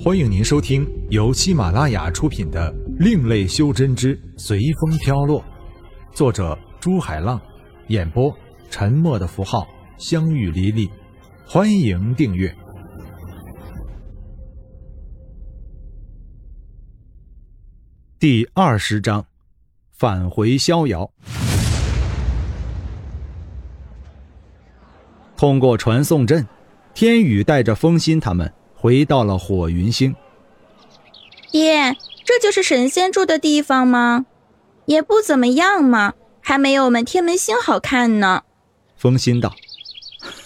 欢迎您收听由喜马拉雅出品的《另类修真之随风飘落》，作者朱海浪，演播沉默的符号、相遇离离。欢迎订阅第二十章：返回逍遥。通过传送阵，天宇带着风心他们回到了火云星。爹，这就是神仙住的地方吗？也不怎么样嘛，还没有我们天门星好看呢。风心道：“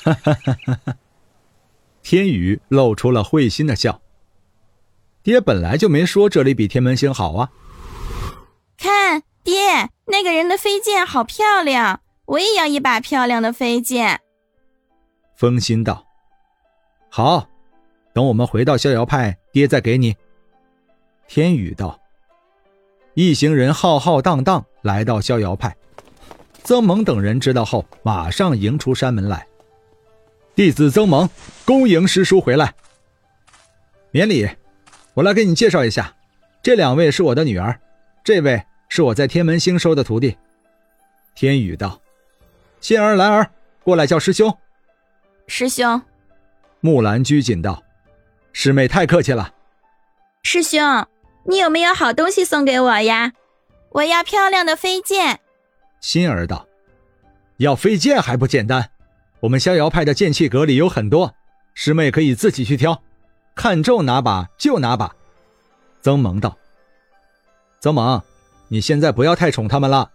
哈哈哈哈哈。”天宇露出了会心的笑。爹本来就没说这里比天门星好啊。看，爹，那个人的飞剑好漂亮，我也要一把漂亮的飞剑。风心道：“好，等我们回到逍遥派，爹再给你。”天宇道：“一行人浩浩荡荡来到逍遥派，曾蒙等人知道后，马上迎出山门来。弟子曾蒙恭迎师叔回来。免礼，我来给你介绍一下，这两位是我的女儿，这位是我在天门星收的徒弟。”天宇道：“仙儿、兰儿，过来叫师兄。”师兄，木兰拘谨道：“师妹太客气了。”师兄，你有没有好东西送给我呀？我要漂亮的飞剑。心儿道：“要飞剑还不简单？我们逍遥派的剑气阁里有很多，师妹可以自己去挑，看中哪把就哪把。”曾萌道：“曾萌，你现在不要太宠他们了，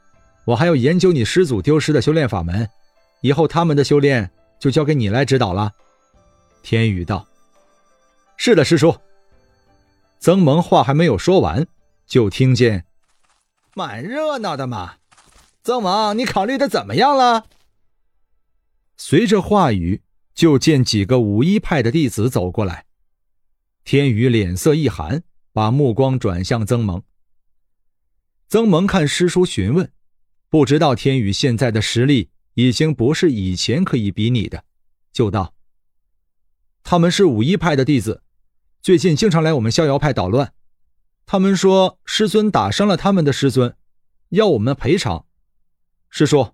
我还要研究你师祖丢失的修炼法门，以后他们的修炼。”就交给你来指导了，天宇道：“是的，师叔。”曾蒙话还没有说完，就听见：“蛮热闹的嘛，曾萌，你考虑的怎么样了？”随着话语，就见几个武一派的弟子走过来。天宇脸色一寒，把目光转向曾蒙。曾蒙看师叔询问，不知道天宇现在的实力。已经不是以前可以比拟的，就道：“他们是武一派的弟子，最近经常来我们逍遥派捣乱。他们说师尊打伤了他们的师尊，要我们赔偿。师叔，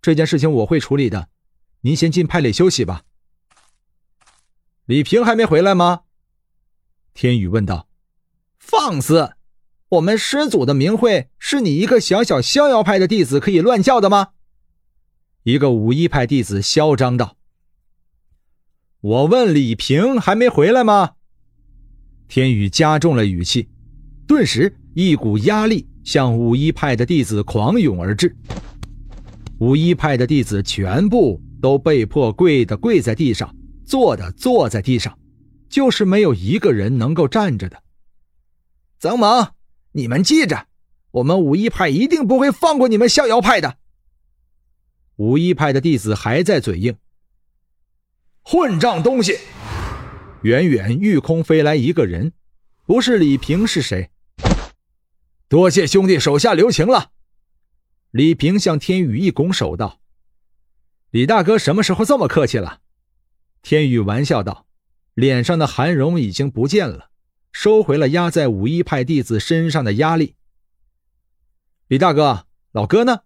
这件事情我会处理的，您先进派里休息吧。”李平还没回来吗？天宇问道。“放肆！我们师祖的名讳是你一个小小逍遥派的弟子可以乱叫的吗？”一个武一派弟子嚣张道：“我问李平还没回来吗？”天宇加重了语气，顿时一股压力向武一派的弟子狂涌而至。武一派的弟子全部都被迫跪的跪在地上，坐的坐在地上，就是没有一个人能够站着的。曾蒙，你们记着，我们武一派一定不会放过你们逍遥派的。武一派的弟子还在嘴硬，混账东西！远远御空飞来一个人，不是李平是谁？多谢兄弟手下留情了。李平向天宇一拱手道：“李大哥什么时候这么客气了？”天宇玩笑道，脸上的寒容已经不见了，收回了压在武一派弟子身上的压力。李大哥，老哥呢？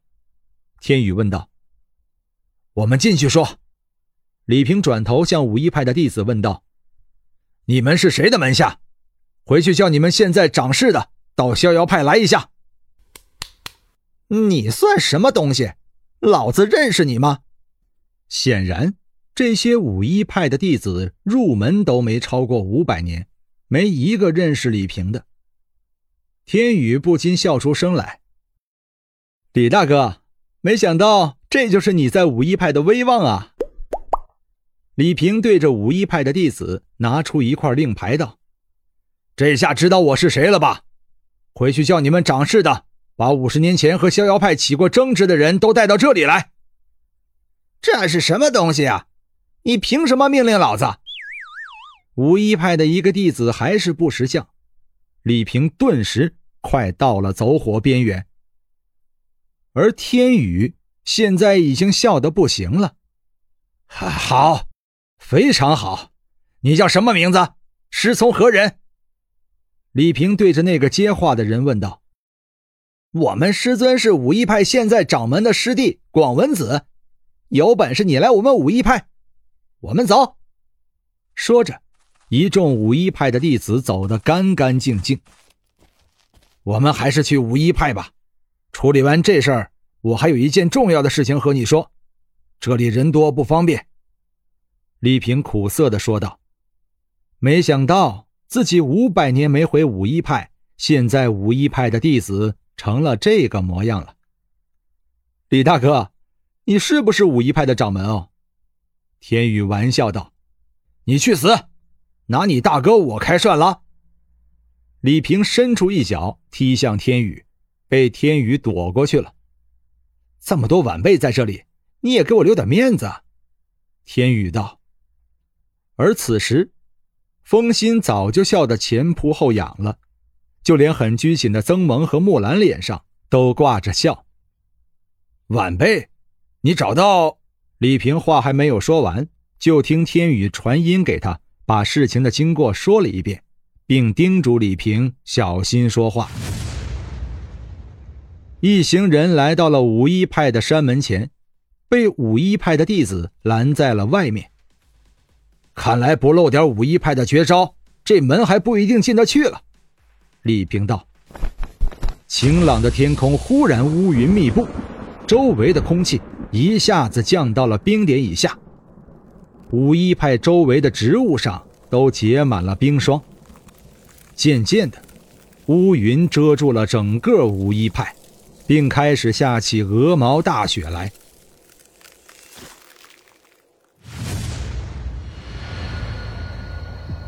天宇问道。我们进去说。李平转头向武一派的弟子问道：“你们是谁的门下？回去叫你们现在掌事的到逍遥派来一下。”你算什么东西？老子认识你吗？显然，这些武一派的弟子入门都没超过五百年，没一个认识李平的。天宇不禁笑出声来：“李大哥，没想到。”这就是你在武一派的威望啊！李平对着武一派的弟子拿出一块令牌，道：“这下知道我是谁了吧？回去叫你们掌事的，把五十年前和逍遥派起过争执的人都带到这里来。”这是什么东西啊？你凭什么命令老子？武一派的一个弟子还是不识相，李平顿时快到了走火边缘，而天宇。现在已经笑得不行了，好，非常好。你叫什么名字？师从何人？李平对着那个接话的人问道：“我们师尊是武义派现在掌门的师弟广文子，有本事你来我们武义派，我们走。”说着，一众武义派的弟子走得干干净净。我们还是去武义派吧。处理完这事儿，我还有一件重要的事情和你说。这里人多不方便。”李平苦涩的说道。没想到自己五百年没回武一派，现在武一派的弟子成了这个模样了。李大哥，你是不是武一派的掌门哦？天宇玩笑道：“你去死！拿你大哥我开涮了。”李平伸出一脚踢向天宇，被天宇躲过去了。这么多晚辈在这里，你也给我留点面子。”天宇道。而此时，风心早就笑得前仆后仰了，就连很拘谨的曾萌和木兰脸上都挂着笑。晚辈，你找到？李平话还没有说完，就听天宇传音给他，把事情的经过说了一遍。并叮嘱李平小心说话。一行人来到了五一派的山门前，被五一派的弟子拦在了外面。看来不露点五一派的绝招，这门还不一定进得去了。李平道：“晴朗的天空忽然乌云密布，周围的空气一下子降到了冰点以下。五一派周围的植物上都结满了冰霜。”渐渐的，乌云遮住了整个五一派，并开始下起鹅毛大雪来。